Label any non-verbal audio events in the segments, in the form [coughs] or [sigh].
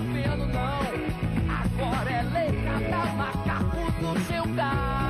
vendo não. Agora é letra pra macaco do seu galho.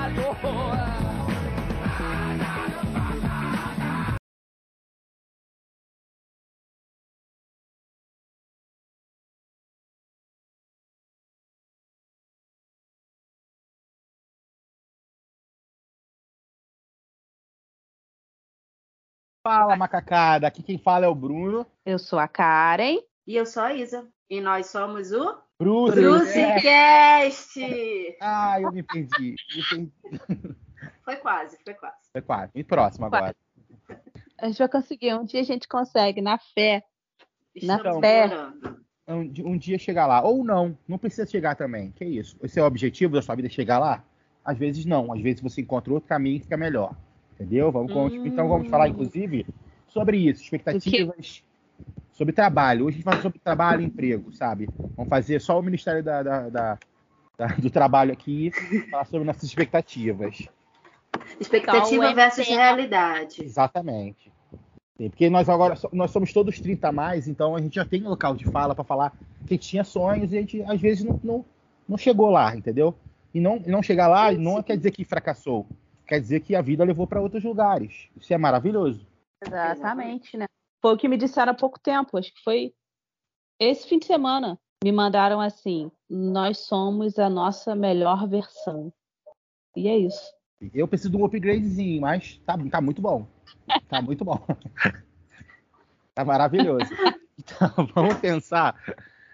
Fala, macacada. Aqui quem fala é o Bruno. Eu sou a Karen. E eu sou a Isa. E nós somos o Bruce. Brucecast! [laughs] Ah, eu me perdi. Me perdi. Foi quase, foi quase. Foi quase. E próximo agora. A gente vai conseguir. Um dia a gente consegue, na fé. Na Estamos fé. melhorando. Um, um dia chegar lá. Ou não. Não precisa chegar também. Que isso? Esse é o objetivo da sua vida, chegar lá? Às vezes não. Às vezes você encontra outro caminho e fica melhor. Entendeu? Vamos, Hum. Então vamos falar, inclusive, sobre isso. Expectativas sobre trabalho. Hoje a gente vai falar sobre trabalho e emprego, sabe? Vamos fazer só o Ministério da- da- da- da- do Trabalho aqui, falar sobre nossas expectativas. Expectativa Então, é versus fé. realidade. Exatamente. Porque nós agora nós somos todos 30 a mais, então a gente já tem local de fala para falar que tinha sonhos e a gente às vezes não, não, não chegou lá, entendeu? E não, e não chegar lá não quer dizer que fracassou, quer dizer que a vida levou para outros lugares. Isso é maravilhoso. Exatamente, né? Foi o que me disseram há pouco tempo. Acho que foi esse fim de semana. Me mandaram assim: nós somos a nossa melhor versão. E é isso. Eu preciso de um upgradezinho, mas tá, tá muito bom. Tá muito bom. [laughs] Tá maravilhoso. Então, [laughs] vamos pensar.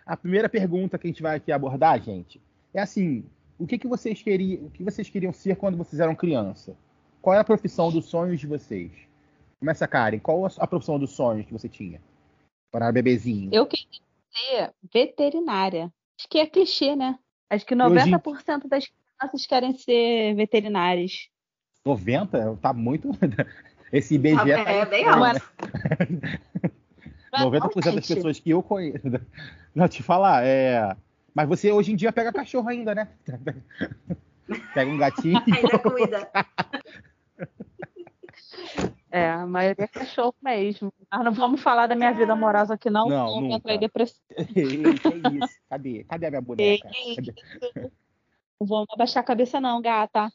A primeira pergunta que a gente vai aqui abordar, gente, é assim: o que, que vocês queriam, o que vocês queriam ser quando vocês eram criança? Qual é a profissão dos sonhos de vocês? Começa, Karen. Qual a profissão dos sonhos que você tinha? Quando era bebezinho. Eu queria ser veterinária. Acho que é clichê, né? Acho que hoje- 90% das crianças querem ser veterinárias. 90? Tá muito. [laughs] Esse IBGE tá é, aí bem fora, alto. né? Não, 90% das pessoas que eu conheço. [laughs] Não te falar, é. Mas você hoje em dia pega cachorro ainda, né? [laughs] Pega um gatinho. Ainda cuida. É, a maioria é cachorro mesmo. Mas não vamos falar da minha vida amorosa aqui, não. Não, eu nunca. depressão. [laughs] que isso? Cadê? Cadê a minha boneca? Não vou abaixar a cabeça, não, gata.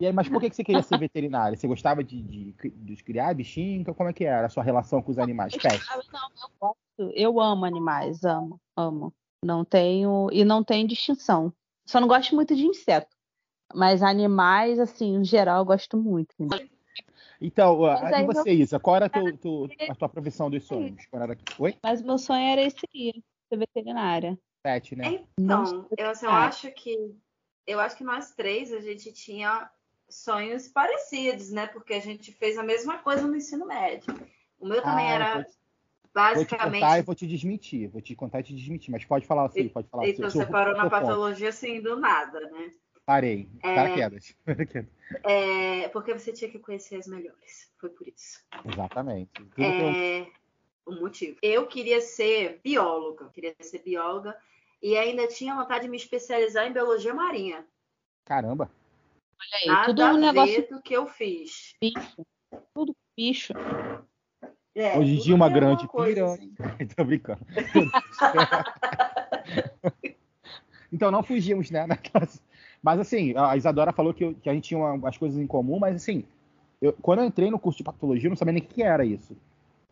E aí, mas por que que você queria ser veterinária? Você gostava de, de, de criar bichinho? Como é que era a sua relação com os animais? Pet? Ah, Não, eu gosto. Eu amo animais, amo, amo. Não tenho. E não tem distinção. Só não gosto muito de inseto. Mas animais, assim, em geral, eu gosto muito. Então, Mas a- e você, Isa? Qual era teu, teu- a tua profissão dos sonhos? Oi? Mas meu sonho era esse seria, ser veterinária. Pet, né? Então, eu, assim, eu Ah. acho que eu acho que nós três a gente tinha sonhos parecidos, né? Porque a gente fez a mesma coisa no ensino médio. O meu também Ah, era vou te- Vou te basicamente. contar e vou te desmentir. Vou te contar e te desmentir. Mas pode falar assim, pode falar. Então seu- você seu- parou na ponto. patologia assim do nada, né? Parei. É. Paraquedas. [laughs] É, porque você tinha que conhecer as melhores. Foi por isso. Exatamente. Tudo É o motivo. Eu queria ser bióloga, queria ser bióloga e ainda tinha vontade de me especializar em biologia marinha. Caramba. Olha aí, Nada tudo um negócio do que eu fiz. bicho. Tudo bicho. É, Hoje em dia, uma grande coisa, piranha. assim. [laughs] Tô brincando. [laughs] então, não fugimos, né? naquelas- Mas, assim, a Isadora falou que, eu- que a gente tinha uma- as coisas em comum, mas, assim, eu- quando eu entrei no curso de patologia, eu não sabia nem o que era isso.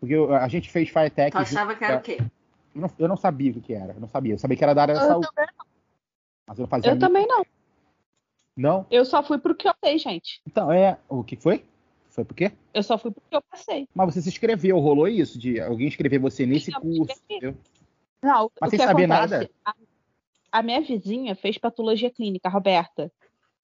Porque eu- a gente fez Firetech. Tu achava que era o quê? Eu não, eu não sabia o que era. Eu não sabia. Eu sabia que era da área da Eu saúde. também, Mas eu não fazia. eu também não. Não? Eu só fui pro que eu sei, gente. Então, é. O que foi? Foi por quê? Eu só fui pro que eu passei. Mas você se inscreveu, rolou isso? De alguém escrever você nesse Eu curso? entendeu? Não, Mas o sem que saber acontece? nada? A, a minha vizinha fez patologia clínica, a Roberta.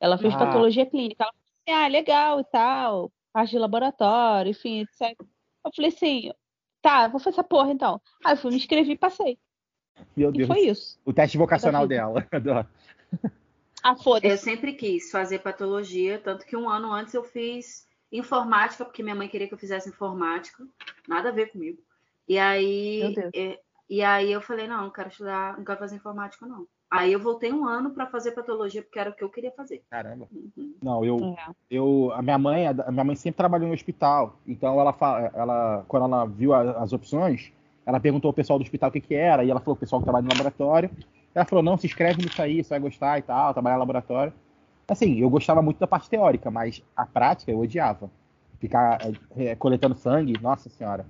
Ela fez Ah. patologia clínica. Ela falou assim, ah, legal e tal, parte de laboratório, enfim, etc. Eu falei assim, tá, vou fazer essa porra então. Aí eu fui, me inscrevi e passei. Meu E Deus. foi isso. O teste vocacional dela. [laughs] Ah, Eu foda-se. sempre quis fazer patologia, tanto que um ano antes eu fiz informática, porque minha mãe queria que eu fizesse informática. Nada a ver comigo. E aí, Meu Deus. e, e aí eu falei, não, não quero estudar, não quero fazer informática, não. Aí eu voltei um ano para fazer patologia, porque era o que eu queria fazer. Caramba. Uhum. Não, eu, É. eu, a minha mãe, a minha mãe sempre trabalhou em hospital. Então ela, ela quando ela viu a- as opções, ela perguntou ao pessoal do hospital o que, que era, e ela falou o pessoal que trabalha no laboratório. Ela falou, não, se inscreve nisso aí, você vai gostar e tal, trabalhar no laboratório. Assim, eu gostava muito da parte teórica, mas a prática eu odiava. Ficar é, coletando sangue, nossa senhora.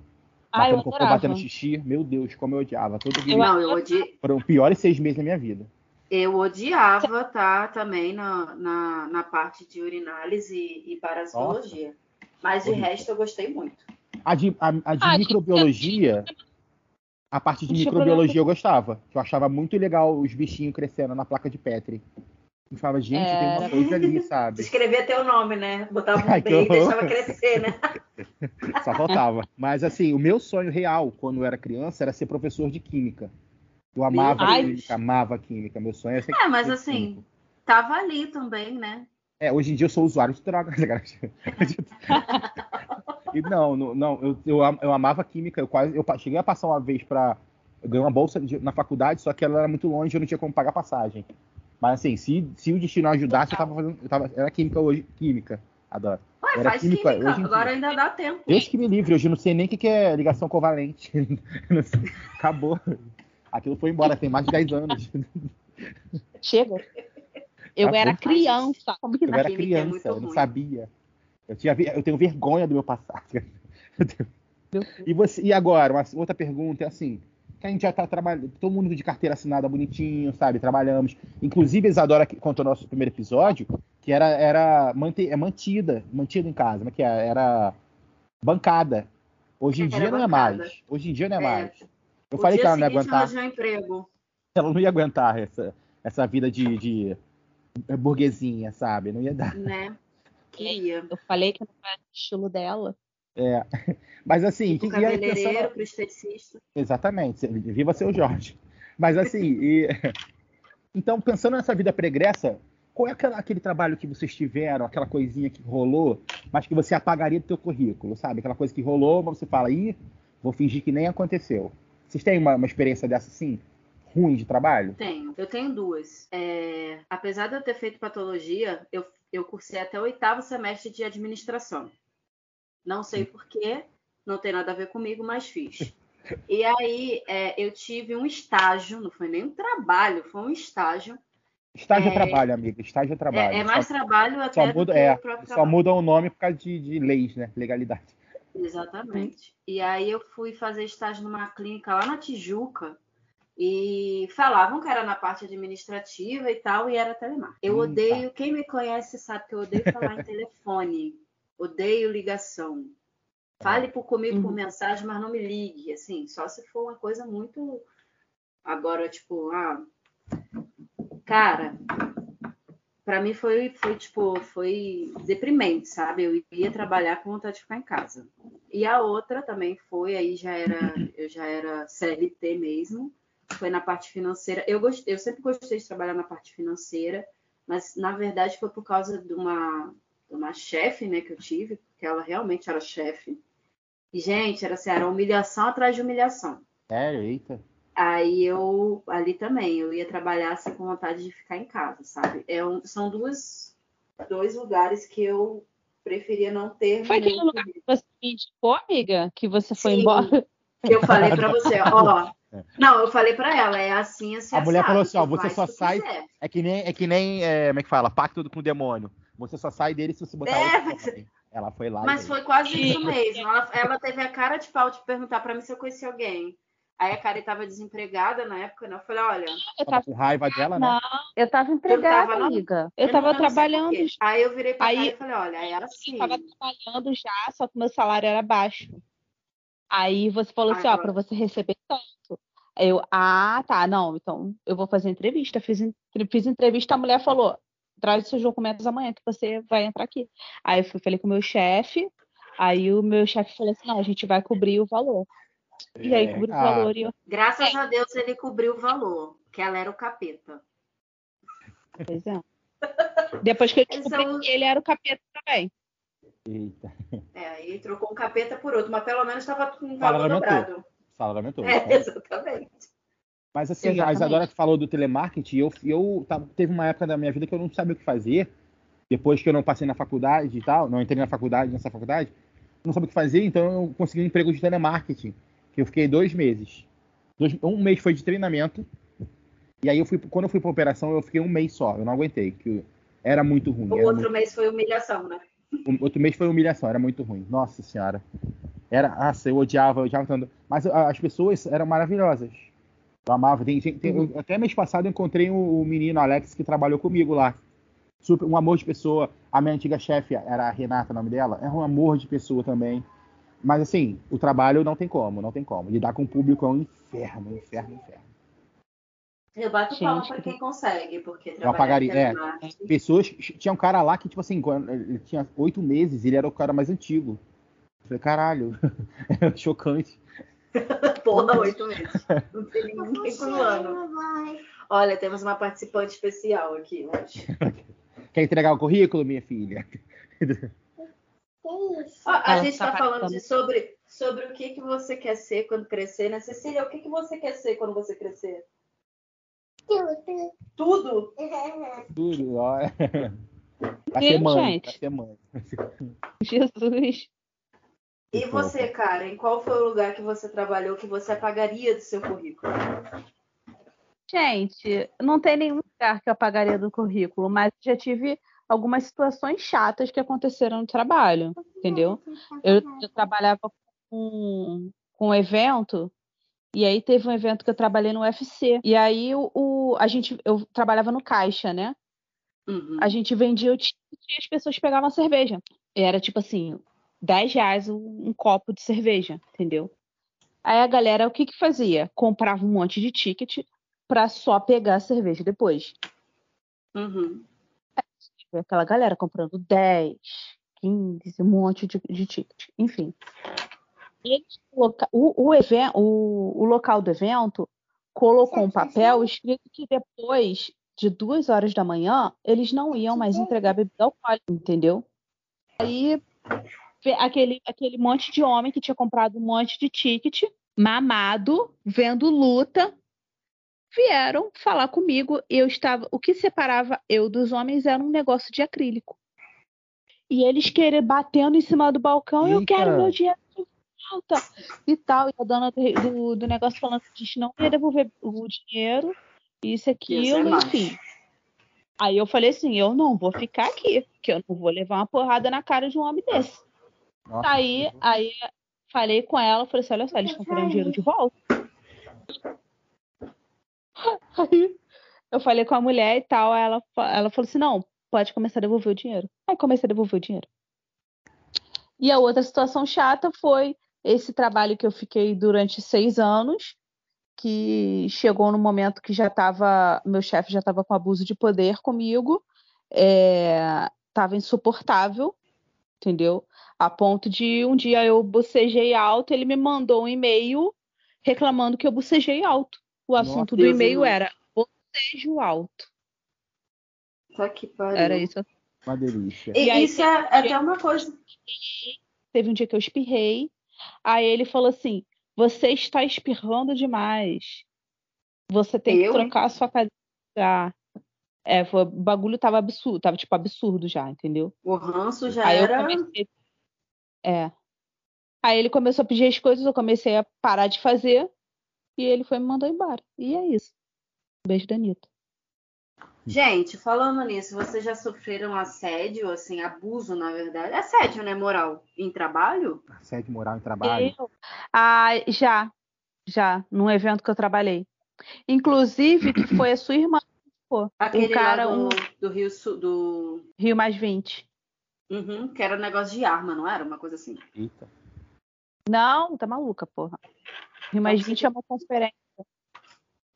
Ah, eu Batendo cocô, batendo xixi, meu Deus, como eu odiava. Todo dia. Não, eu, odi... Foram os piores seis meses da minha vida. eu odiava, tá? Também na, na, na parte de urinálise e parasitologia. Mas de Horrível. resto eu gostei muito. A de, a, a de Ah, microbiologia, a parte de microbiologia eu gostava. Eu achava muito legal os bichinhos crescendo na placa de Petri. Eu falava, gente, tem uma coisa ali, [laughs] sabe? escrevia teu nome, né? Botava [laughs] um que B e deixava crescer, né? [laughs] Só faltava. Mas assim, o meu sonho real, quando eu era criança, era ser professor de química. Eu amava química, amava química. Meu sonho era ser É, mas assim, químico. tava ali também, né? É, hoje em dia eu sou usuário de drogas. e não, não, eu, eu, eu amava química. Eu quase eu cheguei a passar uma vez para eu ganhei uma bolsa de- na faculdade, só que ela era muito longe, eu não tinha como pagar passagem. Mas assim, se, se o destino ajudasse, eu tava fazendo, eu tava, era química hoje, química. Adoro. Ué, Era faz química, química, hoje agora dia. ainda dá tempo. Deus que me livre, hoje eu não sei nem o que que é ligação covalente. [laughs] Acabou. Aquilo foi embora, tem mais de 10 anos. Chega. Eu Ah, era criança. Como que Eu era é criança, muito eu não ruim. sabia. Eu, tinha, eu tenho vergonha do meu passado. [laughs] Tenho-. E, você, e agora, uma outra pergunta é assim: que a gente já está trabalhando, todo mundo de carteira assinada bonitinho, sabe? Trabalhamos. Inclusive, a Isadora que contou no nosso primeiro episódio, que era, era mante, é mantida, mantida em casa, mas que é- era bancada. Hoje em Era dia não é bancada. mais. Hoje em dia não é, É. mais. Eu o falei que ela não ia aguentar. um emprego. Ela não ia aguentar essa, essa vida de, de burguesinha, sabe? Não ia dar. né? Queria. Eu falei que não era o estilo dela. É. [laughs] Mas assim, O que, aí cabeleireiro, pensando, pro esteticista. Exatamente. Viva seu Jorge. Mas assim, e- [laughs] então pensando nessa vida pregressa, qual é aquela- aquele trabalho que vocês tiveram, aquela coisinha que rolou, mas que você apagaria do teu currículo, sabe? Aquela coisa que rolou, mas você fala, ih, vou fingir que nem aconteceu. Vocês têm uma, uma experiência dessa assim, ruim de trabalho? Tenho. Eu tenho duas. É, Apesar de eu ter feito patologia, eu, eu cursei até o oitavo semestre de administração. Não sei porquê, não tem nada a ver comigo, mas fiz. [laughs] E aí é, eu tive um estágio, não foi nem um trabalho, foi um estágio. Estágio é, É. trabalho, amiga. Estágio é trabalho. É, é mais só, trabalho até só muda, é, o próprio só trabalho. muda o nome por causa de, de leis, né? Legalidade. Exatamente. E aí eu fui fazer estágio numa clínica lá na Tijuca e falavam que era na parte administrativa e tal, e era telemar. Eu Hum, odeio, quem me conhece sabe que eu odeio falar em telefone, [laughs] odeio ligação. Fale por comigo por Uhum. mensagem, mas não me ligue, assim, só se for uma coisa muito agora tipo, ah, cara, Pra mim foi, foi tipo, foi deprimente, sabe? Eu ia trabalhar com vontade de ficar em casa. E a outra também foi, aí já era, eu já era CLT mesmo, foi na parte financeira. Eu, gost, eu sempre gostei de trabalhar na parte financeira, mas na verdade foi por causa de uma, de uma chefe, né, que eu tive, porque ela realmente era chefe. E, gente, era assim, era humilhação atrás de humilhação. Sério, eita. Aí eu, ali também, eu ia trabalhar assim, com vontade de ficar em casa, sabe? É um, são duas, dois lugares que eu preferia não ter. Foi aquele lugar que você me indicou, amiga? Que você foi Sim. embora? Que eu falei pra [laughs] você, ó. Não, eu falei pra ela, é assim, assim. A mulher assado, falou assim, ó, você só sai- quiser. É que nem, é que nem é, como é que fala? Pacto com o demônio. Você só sai dele se você botar É, outro. Ela foi lá. Mas foi quase isso mesmo. Ela, ela teve a cara de pau de perguntar pra mim se eu conhecia alguém. Aí a Karen tava desempregada na época, né? Eu falei, olha, Eu Tava tava, com raiva dela, né? não, eu tava empregada, tava, não? amiga. Eu não- tava trabalhando. Aí eu virei pra Aí- e falei, olha, é assim. eu tava trabalhando já, só que meu salário era baixo. Aí você falou assim, ó, pra você receber tanto. Aí Eu, ah, tá, não, então eu vou fazer entrevista. Fiz, fiz entrevista, a mulher falou, traz seus documentos amanhã que você vai entrar aqui. Aí eu fui, falei com o meu chefe, aí o meu chefe falou assim, não, a gente vai cobrir o valor. E aí É, cobriu o ah, valor e eu, Graças a Deus ele cobriu o valor, que ela era o capeta. pois é. Depois que eu descobri são- que ele era o capeta também. Eita. É, aí trocou um capeta por outro, mas pelo menos estava com um valor dobrado. Salário aumentou. É, exatamente. Mas assim, a Exatamente. Isadora que falou do telemarketing, eu, eu teve uma época da minha vida que eu não sabia o que fazer. Depois que eu não passei na faculdade e tal, não entrei na faculdade, nessa faculdade, não sabia o que fazer, então eu consegui um emprego de telemarketing. que eu fiquei dois meses. Dois- um mês foi de treinamento. E aí eu fui, quando eu fui pra operação, eu fiquei um mês só. Eu não aguentei, que era muito ruim. O outro mês foi humilhação, né? o outro mês foi humilhação, era muito ruim. Nossa senhora. Era, nossa, eu odiava, eu odiava tanto. Mas a- as pessoas eram maravilhosas. Eu amava. Tem, tem- tem- eu- até mês passado eu encontrei o, o menino Alex que trabalhou comigo lá. Super, um amor de pessoa. A minha antiga chefe era a Renata, o nome dela. É um amor de pessoa também. Mas assim, o trabalho não tem como, não tem como. Lidar com o público é um inferno, inferno, inferno. Eu bato Gente, palma pra que- quem consegue, porque Eu apagaria. É, telemarketing- pessoas. Tinha um cara lá que, tipo assim, quando ele tinha oito meses, ele era o cara mais antigo. Eu falei, caralho, é [laughs] chocante. [laughs] Porra, oito meses. Não tem ninguém por ano. Olha, temos uma participante especial aqui hoje. [laughs] Quer entregar o currículo, minha filha? Ó, a gente tá está falando participando. de sobre, sobre o que, que você quer ser quando crescer, né? Cecília, o que, que você quer ser quando você crescer? Tudo? Tudo, [laughs] ó. Vai ser mãe, gente. vai ser mãe. Jesus. E Que você, Karen, qual foi o lugar que você trabalhou que você apagaria do seu currículo? Gente, não tem nenhum lugar que eu apagaria do currículo, mas já tive algumas situações chatas que aconteceram no trabalho, entendeu? Eu, eu trabalhava com, com um evento, e aí teve um evento que eu trabalhei no UFC. E aí o, o- a gente, eu trabalhava no caixa, né? Uhum. A gente vendia o ticket e as pessoas pegavam a cerveja. E era tipo assim, 10 reais um, copo de cerveja, entendeu? Aí a galera, o que que fazia? Comprava um monte de ticket pra só pegar a cerveja depois. Uhum. Foi aquela galera comprando 10, 15, um monte de, de ticket. Enfim. Eles o, o, even- o- o local do evento colocou um papel escrito que depois de duas horas da manhã eles não iam mais entregar bebida alcoólica, entendeu? Aí aquele, aquele monte de homem que tinha comprado um monte de ticket, mamado, vendo luta, vieram falar comigo. Eu estava, o que separava eu dos homens era um negócio de acrílico. E eles querer batendo em cima do balcão, eu Eita. quero meu dinheiro de volta e tal. E a dona do, do, do negócio falando que a gente não ia devolver o dinheiro, isso, aquilo, macho. enfim. Aí eu falei assim, eu não vou ficar aqui, porque eu não vou levar uma porrada na cara de um homem desse. Nossa, Aí, aí falei com ela, falei assim, olha só, eles estão querendo dinheiro de volta. [laughs] Aí eu falei com a mulher e tal, ela, ela falou assim, não, pode começar a devolver o dinheiro. Aí comecei a devolver o dinheiro. E a outra situação chata foi esse trabalho que eu fiquei durante seis anos, que chegou no momento que já estava, meu chefe já estava com abuso de poder comigo, estava insuportável, entendeu? A ponto de um dia eu bocejei alto, ele me mandou um e-mail reclamando que eu bocejei alto. O Nossa, assunto do Deus e-mail era bocejo alto. Tá que pariu. Era isso. uma delícia. E E aí isso é até uma coisa. Teve um dia que eu espirrei. Aí ele falou assim: Você está espirrando demais. Você tem Eu, que trocar a sua cadeira. De lugar." É, foi, o bagulho tava absurdo, tava tipo absurdo já, entendeu? O ranço já Aí eu era. comecei. É. Aí ele começou a pedir as coisas, eu comecei a parar de fazer. E ele foi e me mandou embora. E é isso. Beijo da Anitta. Gente, falando nisso, vocês já sofreram assédio, assim, abuso, na verdade? Assédio, né, moral? Em trabalho? Assédio moral em trabalho. Eu? Ah, já. Já, num evento que eu trabalhei. Inclusive, que foi a sua irmã. Pô, Aquele o cara, lá do, um do Rio Sul, do. Rio mais 20. Uhum, que era um negócio de arma, não era? Uma coisa assim. Eita. Não, tá maluca, porra. Rio mais Nossa, 20 é uma conferência.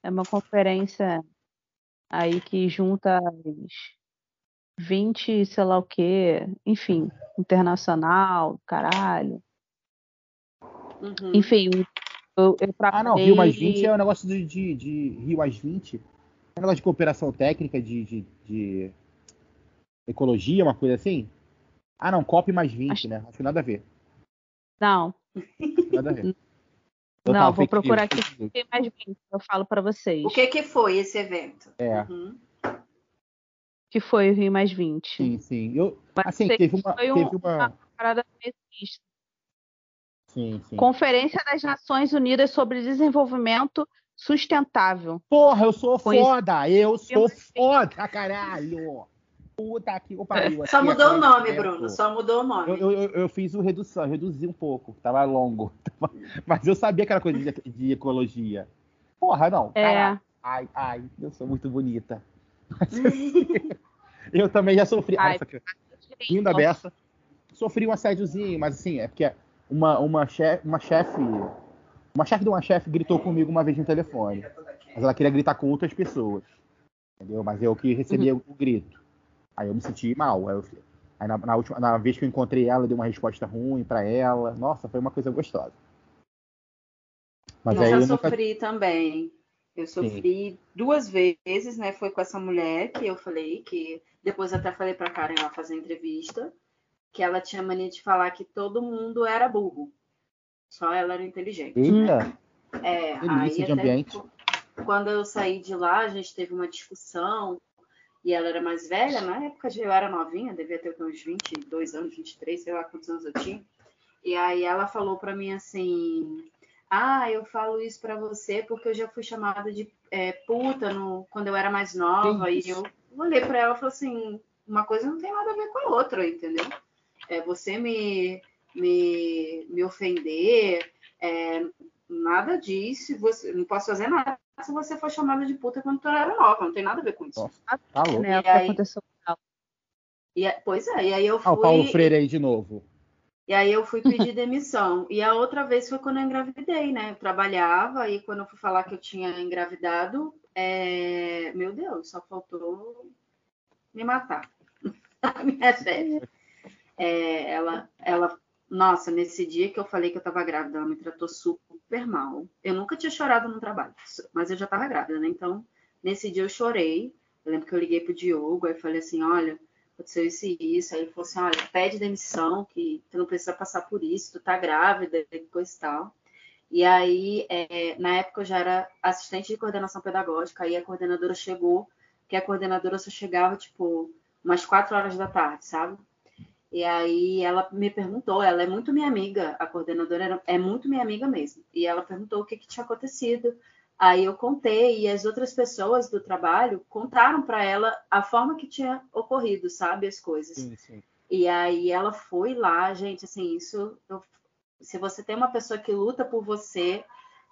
É uma conferência aí que junta os 20, sei lá o quê, enfim, internacional, caralho. Uhum. Enfim, eu, eu Ah, não, Rio mais 20 é um negócio de, de, de Rio mais 20. É negócio de cooperação técnica, de, de, de ecologia, uma coisa assim. Ah, não, COP mais 20, Acho- né? Acho que nada a ver. Não, Nada a ver. Eu não, vou procurar aqui. Rio mais 20, eu falo pra vocês. O que que foi esse evento? É, Uhum. que foi o Rio mais 20? sim, sim. Eu, Mas assim, teve uma, foi um- teve uma, Parada feminista. Sim, sim. Conferência das Nações Unidas sobre Desenvolvimento Sustentável. Porra, eu sou Conheci- foda! Eu sou foda, caralho! Puta que o pariu. Só aqui é mudou o nome. Bruno. Só mudou o nome. Eu, eu, eu- fiz o redução, eu reduzi um pouco, tava longo. [laughs] Mas eu sabia que era coisa de, de ecologia. Porra, não. É. caralho. Ai, ai, eu sou muito bonita. Assim, [laughs] eu também já sofri. Ai, Nossa, que- Linda beça. Sofri um assédiozinho, mas assim, é porque uma, uma chefe, uma chefe, uma chefe de uma chefe gritou comigo uma vez no telefone. Mas ela queria gritar com outras pessoas. Entendeu? Mas eu que recebi o grito. Aí eu me senti mal. Aí, eu- aí na, na última, na vez que eu encontrei ela, eu dei uma resposta ruim pra ela. Nossa, foi uma coisa gostosa. Mas Mas aí eu eu nunca. sofri também. Eu sofri duas vezes, né? Foi com essa mulher que eu falei, que depois até falei pra Karen lá fazer entrevista, que ela tinha mania de falar que todo mundo era burro. Só ela era inteligente. Eita, É, Delícia aí de ambiente. qu- quando eu saí de lá, a gente teve uma discussão e ela era mais velha, na época eu era novinha, devia ter uns 22 anos, 23, sei lá quantos anos eu tinha. E aí ela falou pra mim assim: "Ah, eu falo isso pra você porque eu já fui chamada de é, puta no, quando eu era mais nova". Que E isso? eu olhei pra ela e falei assim: "Uma coisa não tem nada a ver com a outra, entendeu? É você me me, me ofender, é, nada disso, você, não posso fazer nada se você for chamada de puta quando tu era nova, não tem nada a ver com isso. Nossa. tá louco. Né, E aí- aconteceu. E, é- pois é, e aí eu Ah, o Paulo fui, Freire aí de novo. e aí eu fui pedir demissão. [laughs] E a outra vez foi quando eu engravidei, né? Eu trabalhava e quando eu fui falar que eu tinha engravidado, é, meu Deus, só faltou me matar. [laughs] A minha chefe. É, ela, ela, nossa, nesse dia que eu falei que eu tava grávida, ela me tratou super mal. Eu nunca tinha chorado no trabalho, mas eu já tava grávida, né? Então, nesse dia eu chorei. Eu lembro que eu liguei pro Diogo, aí falei assim, olha, aconteceu isso e isso. Aí ele falou assim, olha, pede demissão, que tu não precisa passar por isso, tu tá grávida, coisa e tal. E aí, é, na época eu já era assistente de coordenação pedagógica, aí a coordenadora chegou, que a coordenadora só chegava, tipo, umas quatro horas da tarde, sabe? E aí ela me perguntou, ela é muito minha amiga, a coordenadora é muito minha amiga mesmo. E ela perguntou o que, que tinha acontecido. Aí eu contei e as outras pessoas do trabalho contaram para ela a forma que tinha ocorrido, sabe, as coisas. Sim, sim. E aí ela foi lá, gente, assim, isso. eu- se você tem uma pessoa que luta por você,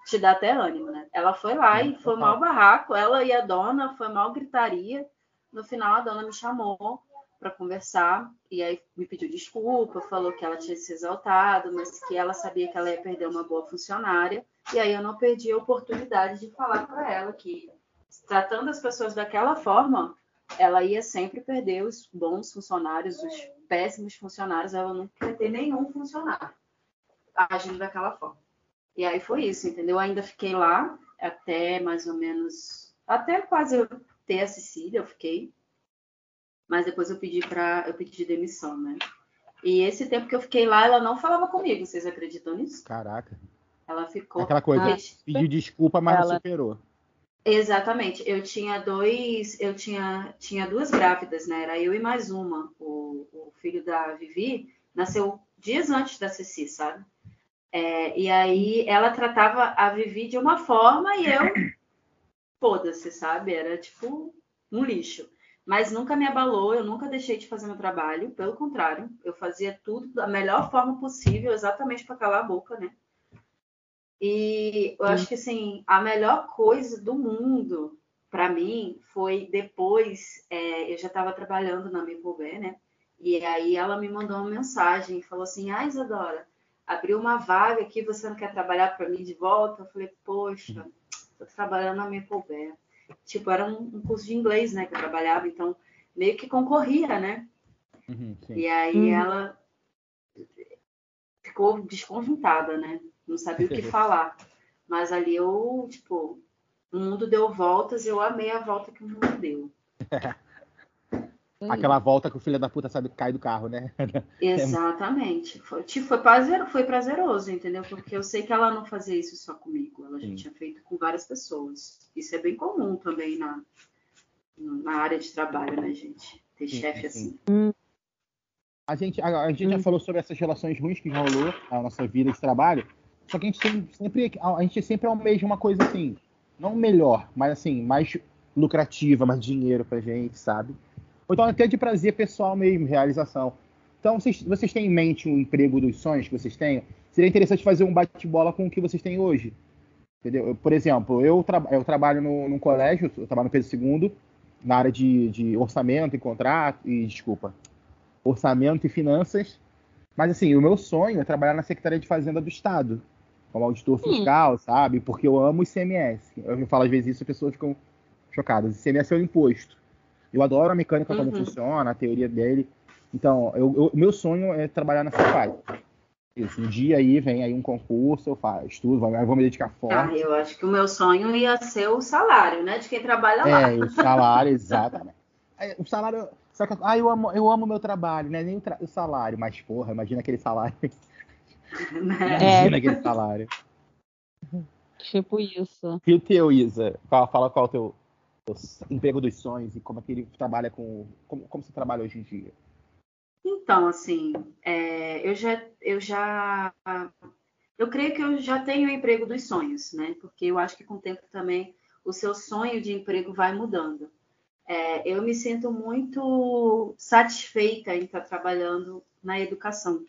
te dá até ânimo, né? Ela foi lá e foi mal barraco, ela e a dona, foi mal gritaria. No final, a dona me chamou para conversar e aí me pediu desculpa, falou que ela tinha se exaltado, mas que ela sabia que ela ia perder uma boa funcionária. E aí eu não perdi a oportunidade de falar para ela que, tratando as pessoas daquela forma, ela ia sempre perder os bons funcionários, os péssimos funcionários, ela nunca ia ter nenhum funcionário agindo daquela forma. E aí foi isso, entendeu? Eu ainda fiquei lá até mais ou menos, até quase eu ter a Cecília, eu fiquei. Mas depois eu pedi para eu pedi demissão, né? E esse tempo que eu fiquei lá, ela não falava comigo, vocês acreditam nisso? Caraca. Ela ficou Aquela coisa, Ah. pediu desculpa, mas não Ela- superou. Exatamente. Eu tinha dois, eu tinha, tinha duas grávidas, né? Era eu e mais uma. O, o filho da Vivi nasceu dias antes da Ceci, sabe? É, e aí ela tratava a Vivi de uma forma e eu, [coughs] foda-se, sabe? Era tipo um lixo. Mas nunca me abalou, eu nunca deixei de fazer meu trabalho, pelo contrário, eu fazia tudo da melhor forma possível, exatamente para calar a boca, né? E eu acho que assim, a melhor coisa do mundo para mim foi depois, é, eu já estava trabalhando na Mipobé, né? E aí ela me mandou uma mensagem, falou assim: "Ah, Isadora, abriu uma vaga aqui, você não quer trabalhar para mim de volta?" Eu falei: "Poxa, tô trabalhando na Mipobé". Tipo, era um, um curso de inglês, né, que eu trabalhava, então meio que concorria, né? Uhum, sim. E aí Uhum. ela ficou desconjuntada, né? Não sabia o que [laughs] falar. Mas ali eu, tipo, o mundo deu voltas e eu amei a volta que o mundo deu. [laughs] Aquela volta que o filho da puta sabe que cai do carro, né? [laughs] Exatamente. Foi, tipo, foi, prazer, foi prazeroso, entendeu? Porque eu sei que ela não fazia isso só comigo. Ela já Sim. tinha feito com várias pessoas. Isso é bem comum também na, na área de trabalho, né, gente? Ter Sim, chefe sim. assim. A gente, a, a gente já Hum. falou sobre essas relações ruins que já rolou na nossa vida de trabalho. Só que a gente sempre, a gente sempre almeja uma coisa assim, não melhor, mas assim, mais lucrativa, mais dinheiro pra gente, sabe? Ou então até de prazer pessoal mesmo, realização. Então, vocês, vocês têm em mente um emprego dos sonhos que vocês tenham? Seria interessante fazer um bate-bola com o que vocês têm hoje. Entendeu? Eu, por exemplo, eu, tra eu trabalho no, num colégio, eu trabalho no Pedro II, na área de, de orçamento e contrato, e desculpa, orçamento e finanças. Mas assim, o meu sonho é trabalhar na Secretaria de Fazenda do Estado, como auditor fiscal, sabe? Porque eu amo o ICMS. Eu falo às vezes isso, as pessoas ficam chocadas. ICMS é o imposto. Eu adoro a mecânica como Uhum. funciona, a teoria dele. Então, o meu sonho é trabalhar nessa. Isso, um dia aí vem aí um concurso, eu faço, estudo, vou, eu vou me dedicar Ah, forte. eu acho que o meu sonho ia ser o salário, né? De quem trabalha lá. É, o salário, exatamente. O salário. Só que, ah, eu amo, eu amo meu trabalho, né? Nem o, tra- o salário, mas porra, imagina aquele salário. [laughs] né? É. Imagina aquele salário. Tipo isso. E o teu, Isa? Fala, fala qual é o teu, teu emprego dos sonhos e como é que ele trabalha com. Como, como você trabalha hoje em dia? Então, assim, é, eu já, eu já, eu creio que eu já tenho o emprego dos sonhos, né? Porque eu acho que com o tempo também o seu sonho de emprego vai mudando. É, eu me sinto muito satisfeita em estar trabalhando na educação,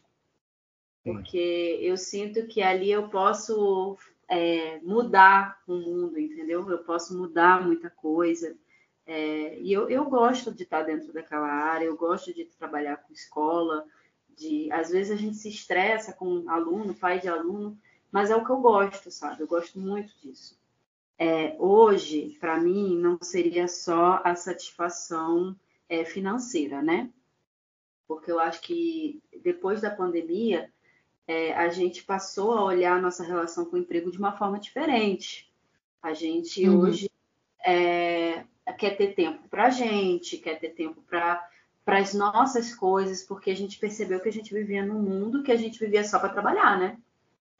porque eu sinto que ali eu posso é, mudar o mundo, entendeu? Eu posso mudar muita coisa. É, e eu, eu gosto de estar dentro daquela área, eu gosto de trabalhar com escola, de às vezes a gente se estressa com aluno, pai de aluno, mas é o que eu gosto, sabe? Eu gosto muito disso. É, hoje, para mim, não seria só a satisfação é, financeira, né? Porque eu acho que depois da pandemia, é, a gente passou a olhar a nossa relação com o emprego de uma forma diferente. A gente Uhum. hoje é, quer ter tempo para a gente, quer ter tempo para para as nossas coisas, porque a gente percebeu que a gente vivia num mundo que a gente vivia só para trabalhar, né?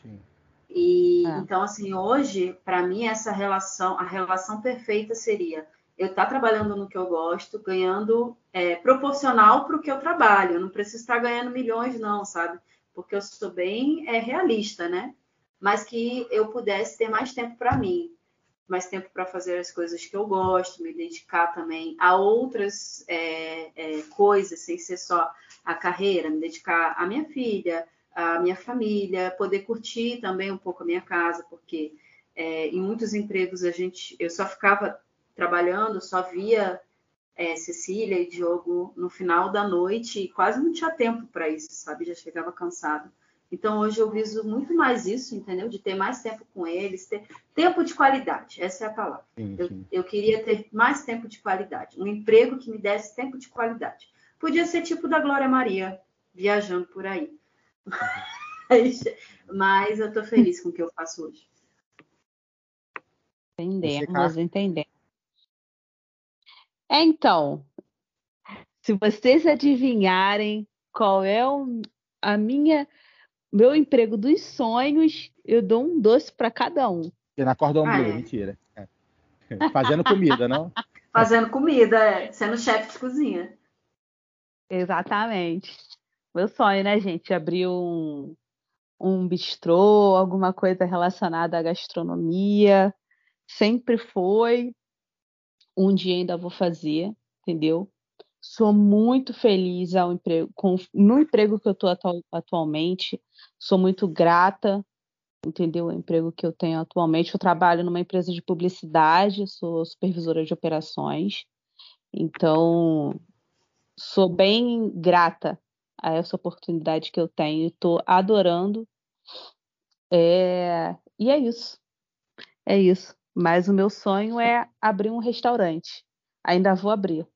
Sim. E É. então assim, hoje, para mim essa relação, a relação perfeita seria eu estar trabalhando no que eu gosto, ganhando é, proporcional para o que eu trabalho. Eu não preciso estar ganhando milhões, não, sabe? Porque eu sou bem é, realista, né? Mas que eu pudesse ter mais tempo para mim, mais tempo para fazer as coisas que eu gosto, me dedicar também a outras é, é, coisas, sem ser só a carreira, me dedicar à minha filha, à minha família, poder curtir também um pouco a minha casa, porque é, em muitos empregos a gente, eu só ficava trabalhando, só via é, Cecília e Diogo no final da noite e quase não tinha tempo para isso, sabe? Já chegava cansado. Então hoje eu viso muito mais isso, entendeu? De ter mais tempo com eles, ter tempo de qualidade, essa é a palavra. Sim, Eu, sim. eu queria ter mais tempo de qualidade, um emprego que me desse tempo de qualidade. Podia ser tipo da Glória Maria, viajando por aí. [laughs] Mas, mas eu tô feliz com o que eu faço hoje. Entendemos, entendemos. É, então, se vocês adivinharem qual é o, a minha meu emprego dos sonhos, eu dou um doce para cada um. Você na cordon Ah, bleu, é. mentira. É. Fazendo comida, não? [laughs] Fazendo comida, é, sendo chefe de cozinha. Exatamente. Meu sonho, né, gente? Abrir um, um bistrô, alguma coisa relacionada à gastronomia. Sempre foi. Um dia ainda vou fazer, entendeu? Sou muito feliz ao emprego, com, no emprego que eu estou atualmente. Sou muito grata, entendeu? O emprego que eu tenho atualmente. Eu trabalho numa empresa de publicidade, sou supervisora de operações. Então, sou bem grata a essa oportunidade que eu tenho estou adorando. É, E é isso. É isso. Mas o meu sonho é abrir um restaurante. Ainda vou abrir.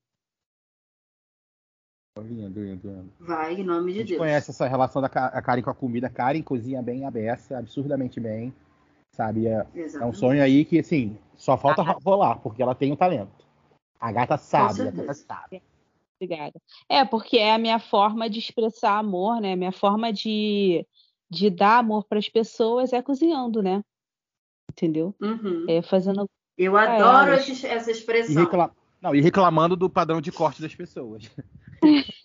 Lindo, lindo, lindo. Vai, em nome A de gente Deus. conhece essa relação da Ka- a Karen com a comida. A Karen cozinha bem a beça, absurdamente bem. Sabe? É, é um sonho aí que, assim, só falta ro- rolar, porque ela tem o talento. A gata sabe, a gata sabe. Obrigada. É, porque é a minha forma de expressar amor, né? A minha forma de, de dar amor para as pessoas é cozinhando, né? Entendeu? Uhum. É fazendo. Eu adoro essa E, expressão. recla- Não, e reclamando do padrão de corte das pessoas. [laughs]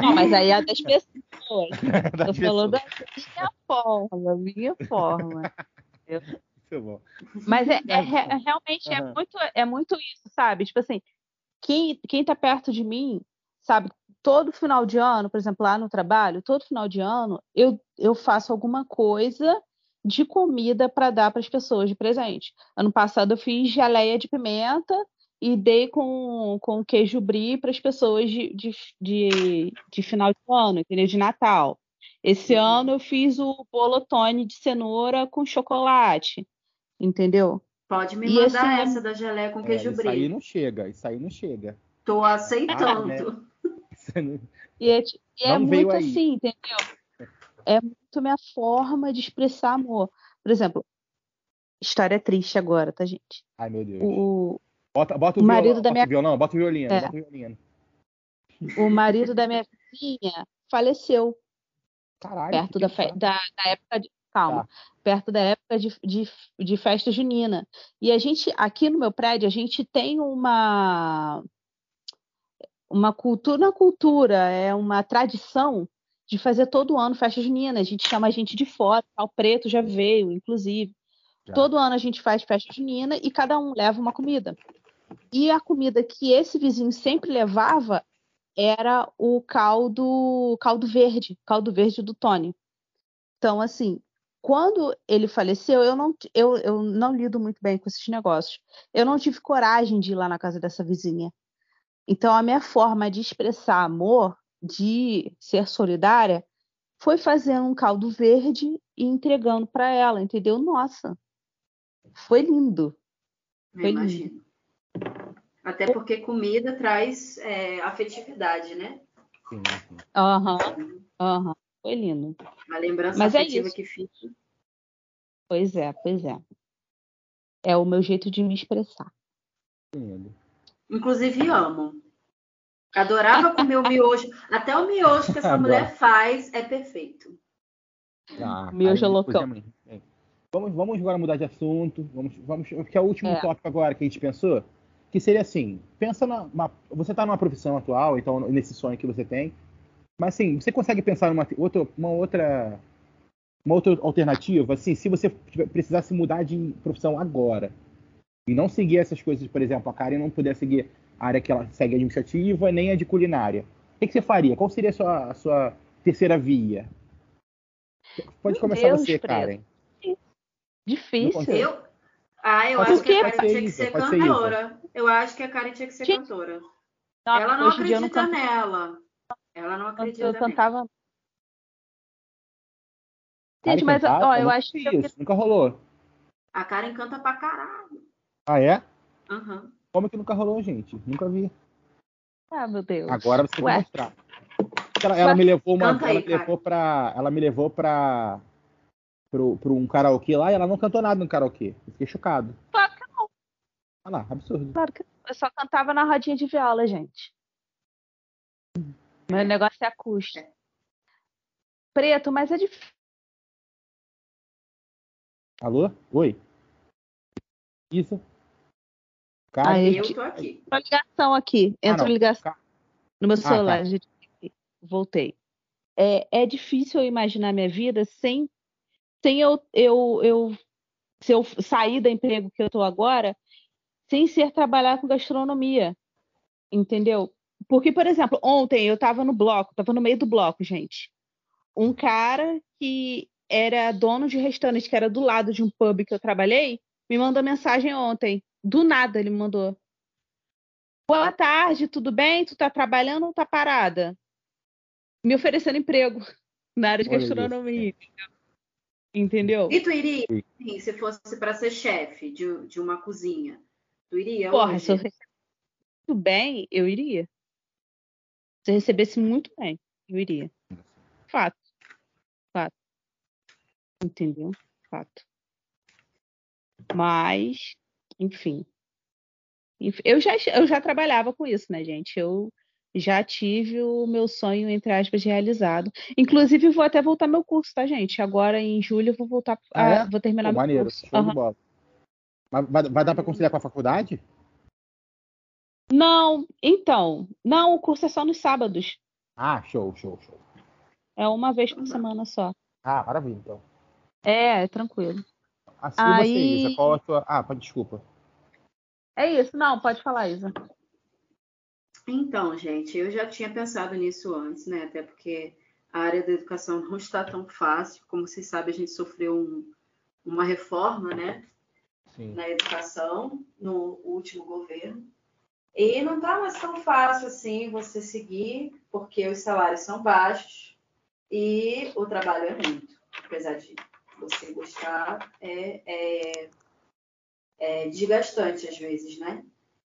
Não, mas aí é das pessoas. [laughs] Das Eu falando da minha forma, minha forma. Muito bom. Mas é, é é realmente é Aham. muito, é muito isso, sabe? Tipo assim, quem, quem tá perto de mim, sabe? Todo final de ano, por exemplo, lá no trabalho, todo final de ano, eu, eu faço alguma coisa de comida para dar para as pessoas de presente. Ano passado eu fiz geleia de pimenta e dei com, com queijo brie para as pessoas de, de, de, de final de ano, entendeu? De Natal. Esse Uhum. ano eu fiz o bolotone de cenoura com chocolate, entendeu? Pode me E mandar esse ano- essa da geleia com É, queijo isso aí brie. não chega, isso aí não chega. Tô aceitando. Ah, né? E é, e é muito aí. assim, entendeu? É muito minha forma de expressar amor. Por exemplo, história triste agora, tá, gente? Ai, meu Deus. O, Bota, bota o, o marido violão, da bota minha- o violão, bota o violino, É. bota o violino. o marido da minha vizinha faleceu Caralho. perto da, fe- da, da época de. Calma. Perto da época de, de, de festa junina. E a gente, aqui no meu prédio, a gente tem uma. Uma cultura, não é cultura, é uma tradição de fazer todo ano festa junina. A gente chama a gente de fora, o preto já veio, inclusive. Já. Todo ano a gente faz festa junina e cada um leva uma comida. E a comida que esse vizinho sempre levava era o caldo, caldo verde, caldo verde do Tony. Então, assim, quando ele faleceu, eu não, eu, eu não lido muito bem com esses negócios. Eu não tive coragem de ir lá na casa dessa vizinha. Então, a minha forma de expressar amor, de ser solidária, foi fazendo um caldo verde e entregando para ela, entendeu? Nossa, foi lindo. Eu Foi lindo. imagino. Até porque comida traz é, afetividade, né? Sim, sim. Aham, aham, foi lindo. A lembrança Mas é afetiva isso. que fica. Pois é, pois é. É o meu jeito de me expressar. Inclusive amo. Adorava [laughs] comer o miojo. Até o miojo que essa Adoro. mulher faz é perfeito. Ah, Miojo aí, loucão. é-. Vamos, vamos agora mudar de assunto. Vamos, vamos, que é o último É. tópico agora que a gente pensou, que seria assim: pensa na, uma- você está numa profissão atual, então nesse sonho que você tem, mas assim, você consegue pensar numa outra, uma outra, uma outra alternativa, assim, se você precisasse mudar de profissão agora e não seguir essas coisas, por exemplo, a Karen não puder seguir área que ela segue administrativa nem a de culinária, o que, que você faria? Qual seria a sua, a sua terceira via? Pode Meu começar Deus, você. Karen. Difícil. Eu, ah, eu Pode acho que a Karen tinha que ser pode ser cantora. Eu acho que a Karen tinha que ser cantora. Não, Ela não eu não acredita canto, nela. Ela não acredita eu nela. cantava. Gente, mas cantar? ó, eu nunca acho que isso, Nunca rolou. A Karen canta pra caralho. Ah, é? Aham. Como que nunca rolou, gente? Nunca vi. Ah, meu Deus. Agora você Ué. mostrar. Ela, ela me levou uma. Canta aí, ela me levou pra. Ela me levou pra. Pro, pro um karaokê lá e ela não cantou nada no karaokê. Eu fiquei chocado. Claro que não, Olha lá, absurdo. claro que não. Eu só cantava na rodinha de viola, gente. Meu negócio é acústico. Preto, mas é difícil. Alô? Oi? Isso? Ah, eu tô aqui. Entrou ligação aqui. Entrou não. ligação Ca- no meu tá. celular. gente. Voltei. É, é difícil eu imaginar minha vida sem, sem eu, eu, eu, se eu sair do emprego que eu estou agora, sem ser trabalhar com gastronomia. Entendeu? Porque, por exemplo, ontem eu estava no bloco, estava no meio do bloco, gente. Um cara que era dono de restaurante, que era do lado de um pub que eu trabalhei, me mandou mensagem ontem. Do nada ele me mandou. Boa tarde, tudo bem? Tu tá trabalhando ou tá parada? Me oferecendo emprego [laughs] na área de gastronomia. Entendeu? E tu iria, sim, se fosse pra ser chefe de, de uma cozinha? Tu iria Porra, hoje? se eu recebesse muito bem, eu iria. Se eu recebesse muito bem, eu iria. Fato. Fato. Entendeu? Fato. Mas, enfim. Eu já, eu já trabalhava com isso, né, gente? Eu já tive o meu sonho, entre aspas, realizado. Inclusive, vou até voltar meu curso, tá, gente? Agora, em julho, eu vou voltar. Ah, a- é? Vou terminar Pô, meu maneiro, curso. show Aham. de bola. Mas vai, vai dar pra conciliar com a faculdade? Não, então, não, o curso é só nos sábados. Ah, show, show, show. É uma vez por semana só. Ah, maravilha, então. É, é tranquilo. Assim Aí- você, Isa, qual a tua... Ah, desculpa. É isso, não, pode falar, Isa. Então, gente, eu já tinha pensado nisso antes, né? Até porque a área da educação não está tão fácil. Como vocês sabem, a gente sofreu um- uma reforma, né? Sim. na educação no último governo. E não está mais tão fácil assim você seguir, porque os salários são baixos e o trabalho é muito. Apesar de você gostar, é, é, é desgastante às vezes, né?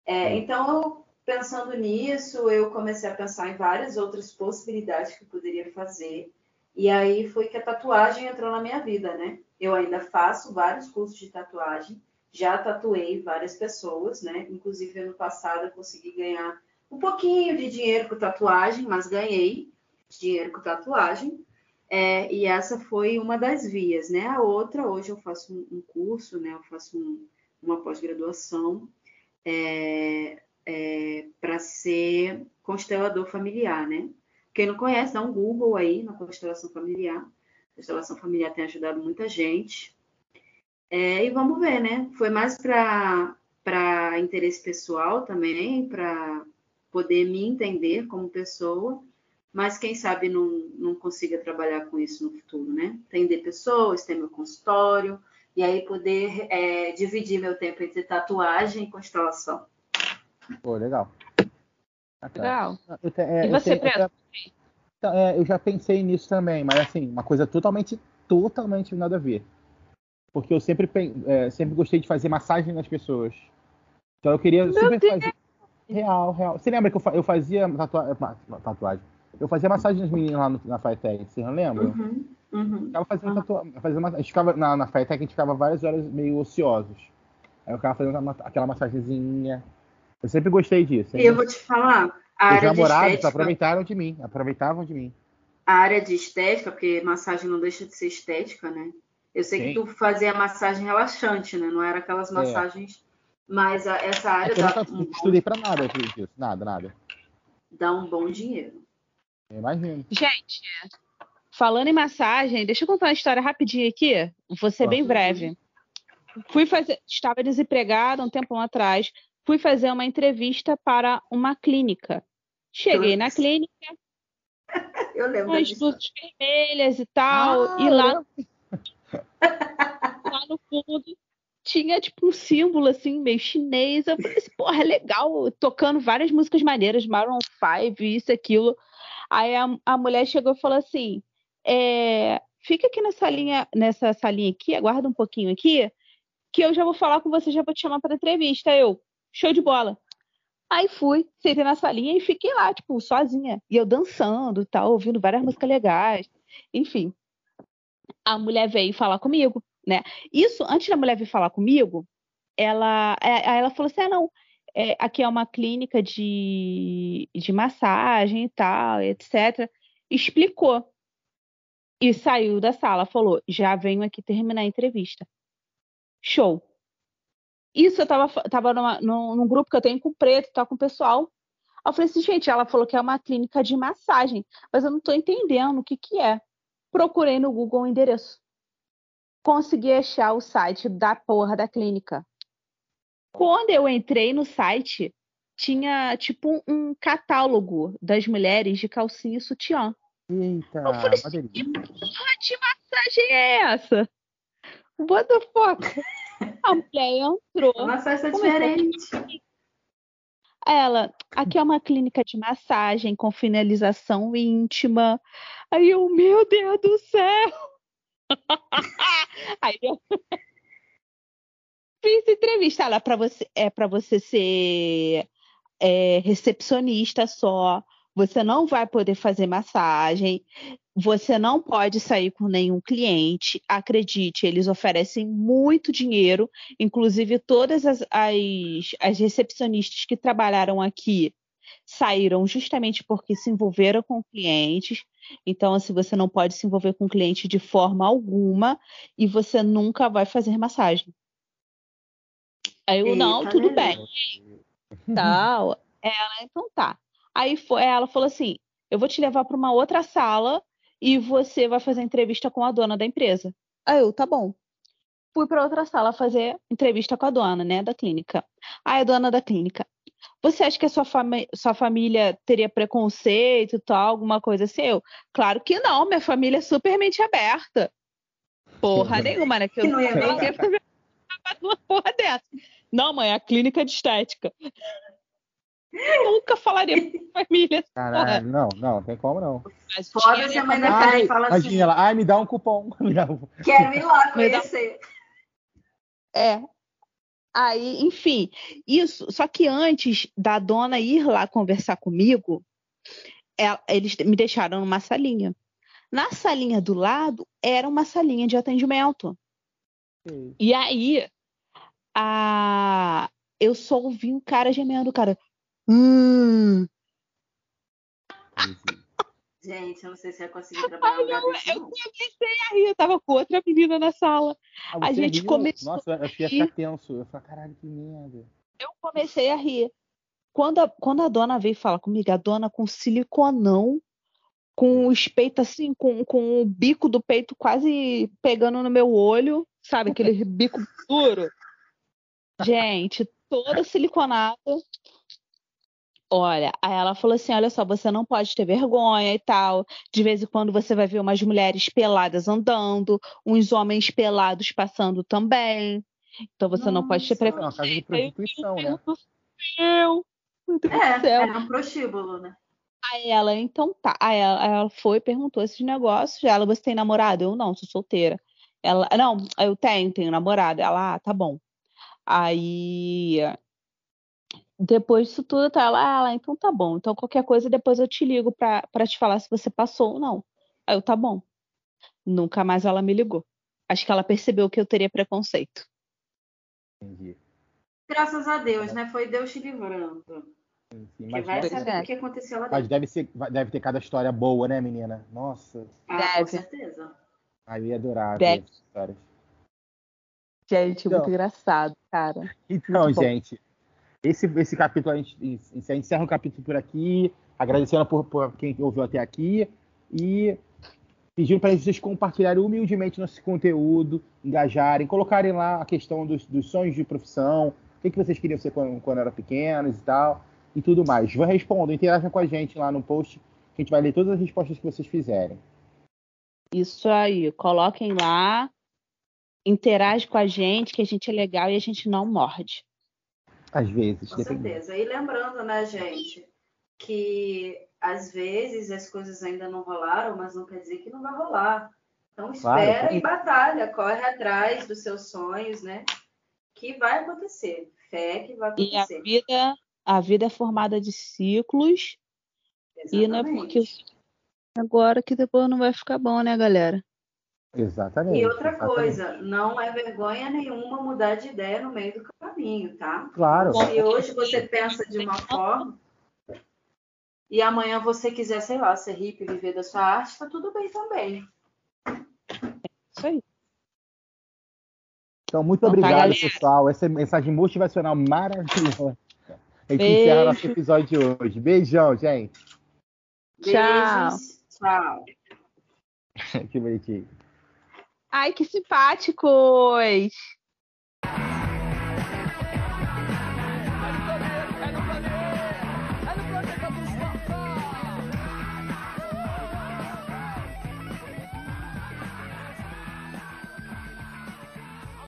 É, então, pensando nisso, eu comecei a pensar em várias outras possibilidades que eu poderia fazer. E aí foi que a tatuagem entrou na minha vida, né? Eu ainda faço vários cursos de tatuagem, já tatuei várias pessoas, né? Inclusive, ano passado eu consegui ganhar um pouquinho de dinheiro com tatuagem, mas ganhei dinheiro com tatuagem. É, e essa foi uma das vias, né? A outra, hoje eu faço um, um curso, né? Eu faço um- uma pós-graduação é, para ser constelador familiar, né? Quem não conhece, dá um Google aí na constelação familiar. A constelação familiar tem ajudado muita gente. É, e vamos ver, né? Foi mais para interesse pessoal também, para poder me entender como pessoa, mas quem sabe não, não consiga trabalhar com isso no futuro, né? Entender pessoas, ter meu consultório, e aí poder é, dividir meu tempo entre tatuagem e constelação. Pô, legal. Legal. Eu te- é, E eu você, te- eu te- é, eu já pensei nisso também, mas assim, uma coisa totalmente, totalmente nada a ver. Porque eu sempre, é, sempre gostei de fazer massagem nas pessoas. Então eu queria Meu super Deus! fazer. Real, real. Você lembra que eu, fa- eu fazia tatua- tatuagem? Eu fazia massagem nas meninas lá no- na Firetech, você não lembra? Uhum, uhum. ficava fazendo Ah. tatua... fazendo uma... A gente ficava na, na Firetech, a gente ficava várias horas meio ociosos. Aí eu ficava fazendo uma- aquela massagenzinha. Eu sempre gostei disso. E eu vou te falar, a Os área de namorados estética, aproveitaram de mim, aproveitavam de mim. a área de estética, porque massagem não deixa de ser estética, né? Eu sei que Sim. tu fazia massagem relaxante, né? Não era aquelas É. massagens, mas a- essa É área que eu dá nunca um, estudei pra nada disso. Nada, nada. dá um bom dinheiro. Eu imagino. Gente, falando em massagem, deixa eu contar uma história rapidinho aqui. Vou ser bem breve. Fui fazer, estava desempregada um tempo atrás. Fui fazer uma entrevista para uma clínica. Cheguei na clínica, [laughs] Eu lembro com as luzes vermelhas e tal, Ah, e lá, eu lá no fundo tinha tipo um símbolo assim, meio chinês. Eu falei assim, porra, é legal, tocando várias músicas maneiras, Maroon 5, isso, aquilo. Aí a, a mulher chegou e falou assim: é, fica aqui nessa linha, nessa salinha aqui, aguarda um pouquinho aqui, que eu já vou falar com você, já vou te chamar para entrevista. Eu, show de bola. Aí fui, sentei na salinha e fiquei lá, tipo, sozinha. E eu dançando e tal, ouvindo várias músicas legais. Enfim. A mulher veio falar comigo, né? Isso, antes da mulher vir falar comigo, ela, é, ela falou assim: ah, não, é, aqui é uma clínica de, de massagem e tal, etc. Explicou. E saiu da sala, falou: já venho aqui terminar a entrevista. Show. Isso eu tava, tava numa- num, num grupo que eu tenho com o preto tal, com o pessoal. Eu falei assim, gente, ela falou que é uma clínica de massagem, mas eu não tô entendendo o que que é. Procurei no Google o endereço. Consegui achar o site da porra da clínica. Quando eu entrei no site, tinha tipo um catálogo das mulheres de calcinha e sutiã. Eita, Eu falei assim, uma delícia. Que porra de massagem é essa? What the fuck? A mulher entrou. Uma festa diferente. Ela, aqui é uma clínica de massagem com finalização íntima. Aí eu, meu Deus do céu! [laughs] Aí eu [laughs] fiz entrevista. Ela para você é para você ser é, recepcionista só. Você não vai poder fazer massagem. Você não pode sair com nenhum cliente. Acredite, eles oferecem muito dinheiro. Inclusive, todas as, as, as recepcionistas que trabalharam aqui saíram justamente porque se envolveram com clientes. Então, assim, você não pode se envolver com cliente de forma alguma e você nunca vai fazer massagem. Aí eu, não, Eita, tudo né? bem tal. Ela, então tá. Aí foi, ela falou assim: eu vou te levar para uma outra sala e você vai fazer entrevista com a dona da empresa. Aí eu, tá bom. Fui para outra sala fazer entrevista com a dona, né, da clínica. Aí a dona da clínica, você acha que a sua, fami sua família teria preconceito, tal, alguma coisa assim? Eu, claro que não, minha família é super mente aberta. Porra nenhuma, né? Que eu Não ia ver. ia fazer uma porra dessa. Não, mãe, é a clínica de estética. Eu nunca falaria [laughs] família. Caralho, não, não, não tem como não. Mas Foda se a mãe da Karen fala assim, imagina ela, ai, me dá um cupom. [laughs] Quero ir lá conhecer. É. Aí, enfim, isso. Só que antes da dona ir lá conversar comigo, ela- eles me deixaram numa salinha. Na salinha do lado era uma salinha de atendimento. E aí, a... eu só ouvi um cara gemendo, cara. Hum, [laughs] Gente, eu não sei se eu ia conseguir trabalhar desse, eu não. comecei a rir, eu tava com outra menina na sala. Ah, A gente riu? começou Nossa, eu fiquei a rir. ficar tenso. Eu falei, caralho, que merda. Eu comecei a rir. Quando a, quando a dona veio falar comigo, a dona com siliconão, com os peitos assim, com, com o bico do peito quase pegando no meu olho, sabe? Aquele bico duro. [laughs] Gente, toda siliconada. Olha, aí ela falou assim: olha só, você não pode ter vergonha e tal. De vez em quando você vai ver umas mulheres peladas andando, uns homens pelados passando também. Então você não pode ter Nossa. É preconceito. casa de prostituição, né? Céu! Meu Deus do É, céu. era um prostíbulo, né? Aí ela, então tá. Aí ela, ela foi e perguntou esses negócios. Ela, você tem namorado? Eu não, sou solteira. Ela, não, eu tenho, tenho namorado. Ela, ah, tá bom. Aí, depois disso tudo, tá ela, ah, ela, então tá bom. Então qualquer coisa depois eu te ligo pra, pra te falar se você passou ou não. Aí eu, tá bom. Nunca mais ela me ligou. Acho que ela percebeu que eu teria preconceito. Entendi. Graças a Deus, né? Foi Deus te livrando. Sim, sim. Que Mas, vai deve, saber é. o que aconteceu lá mas dentro. deve, ser, deve ter cada história boa, né, menina? Nossa, Ah, Deve. com certeza. aí adorar ver Deve. essas histórias. Gente, Então. muito engraçado, cara. Então, Muito bom. gente, esse, esse capítulo a gente en- encerra o capítulo por aqui, agradecendo por, por quem ouviu até aqui e pedindo para vocês compartilharem humildemente nosso conteúdo, engajarem, colocarem lá a questão dos, dos sonhos de profissão, o que, que vocês queriam ser quando, quando eram pequenos e tal, e tudo mais. Vão respondam, interajam com a gente lá no post, que a gente vai ler todas as respostas que vocês fizerem. Isso aí, coloquem lá, interage com a gente, que a gente é legal e a gente não morde. Às vezes, Com depende. certeza. E lembrando, né, gente, que às vezes as coisas ainda não rolaram, mas não quer dizer que não vai rolar. Então Claro. espera e batalha, corre atrás dos seus sonhos, né? Que vai acontecer. Fé que vai E a acontecer. vida, a vida é formada de ciclos, e não é porque Exatamente. agora que depois não vai ficar bom, né, galera? Exatamente. E outra exatamente. coisa, não é vergonha nenhuma mudar de ideia no meio do caminho, tá? Claro. Se hoje você pensa de uma forma e amanhã você quiser, sei lá, ser hippie e viver da sua arte, tá tudo bem também. Isso aí. Então, muito Então tá, obrigado, galera. pessoal. Essa mensagem motivacional maravilhosa. A gente Beijo. encerra nosso episódio de hoje. Beijão, gente. Tchau. Beijos. Tchau. [laughs] Que bonitinho. Ai, que simpáticos!